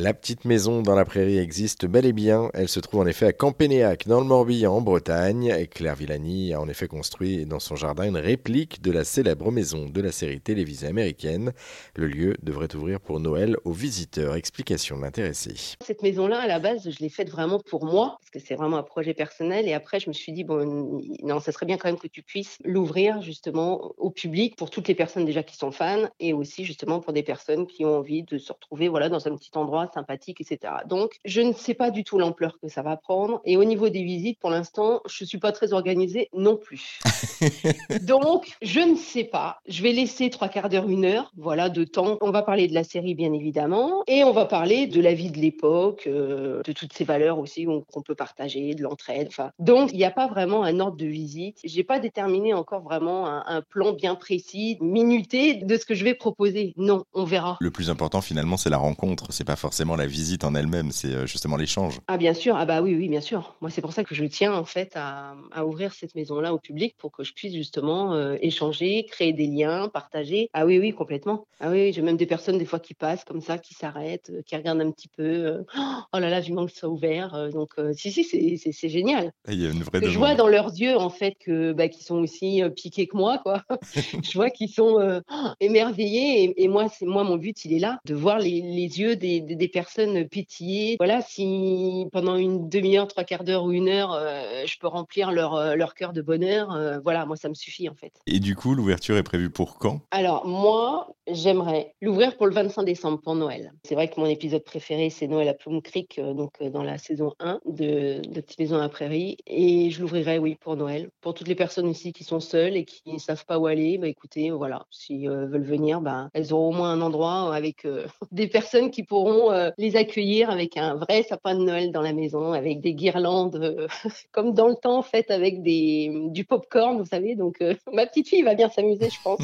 La petite maison dans la prairie existe bel et bien. Elle se trouve en effet à Campénéac, dans le Morbihan, en Bretagne. Claire Villani a en effet construit dans son jardin une réplique de la célèbre maison de la série télévisée américaine. Le lieu devrait ouvrir pour Noël aux visiteurs. Explication de l'intéressé. Cette maison-là, à la base, je l'ai faite vraiment pour moi, parce que c'est vraiment un projet personnel. Et après, je me suis dit, bon, non, ça serait bien quand même que tu puisses l'ouvrir justement au public pour toutes les personnes déjà qui sont fans et aussi justement pour des personnes qui ont envie de se retrouver voilà, dans un petit endroit sympathique, etc. Donc, je ne sais pas du tout l'ampleur que ça va prendre. Et au niveau des visites, pour l'instant, je ne suis pas très organisée non plus. Donc, je ne sais pas. Je vais laisser trois quarts d'heure, une heure, voilà, de temps. On va parler de la série, bien évidemment, et on va parler de la vie de l'époque, euh, de toutes ces valeurs aussi qu'on peut partager, de l'entraide. Enfin, donc, il n'y a pas vraiment un ordre de visite. J'ai pas déterminé encore vraiment un, un plan bien précis, minuté de ce que je vais proposer. Non, on verra. Le plus important, finalement, c'est la rencontre. C'est pas forcément forcément la visite en elle-même, c'est euh, justement l'échange. Ah bien sûr, ah bah oui, oui, bien sûr. Moi, c'est pour ça que je tiens en fait à, ouvrir cette maison-là au public pour que je puisse justement euh, échanger, créer des liens, partager. Ah oui, oui, complètement. Ah oui, j'ai même des personnes des fois qui passent comme ça, qui s'arrêtent, euh, qui regardent un petit peu. oh là là, vivement que ça soit ouvert. donc si, si, c'est génial. Il y a une vraie je vois dans leurs yeux en fait que bah, qu'ils sont aussi piqués que moi, quoi. je vois qu'ils sont émerveillés et, moi, c'est moi mon but, il est là, de voir les, yeux des des personnes pétillées. Voilà, si pendant une demi-heure, trois quarts d'heure ou une heure, euh, je peux remplir leur, euh, leur cœur de bonheur, euh, voilà, moi, ça me suffit en fait. Et du coup, l'ouverture est prévue pour quand? Alors, moi, j'aimerais l'ouvrir pour le 25 décembre, pour Noël. C'est vrai que mon épisode préféré, c'est Noël à Plum Creek, donc dans la saison 1 de, de Petite Maison à la Prairie. Et je l'ouvrirai, oui, pour Noël. Pour toutes les personnes aussi qui sont seules et qui ne savent pas où aller, bah, écoutez, voilà, s'ils veulent venir, bah, elles auront au moins un endroit avec des personnes qui pourront euh, les accueillir avec un vrai sapin de Noël dans la maison, avec des guirlandes, euh, comme dans le temps, faites avec des, du pop-corn, vous savez. Donc, euh, ma petite fille va bien s'amuser, je pense.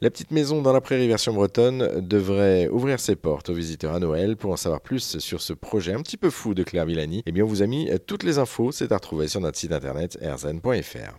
la petite maison dans la prairie version bretonne devrait ouvrir ses portes aux visiteurs à Noël. Pour en savoir plus sur ce projet un petit peu fou de Claire Villani, eh bien, on vous a mis toutes les infos. C'est à retrouver sur notre site internet rzn.fr.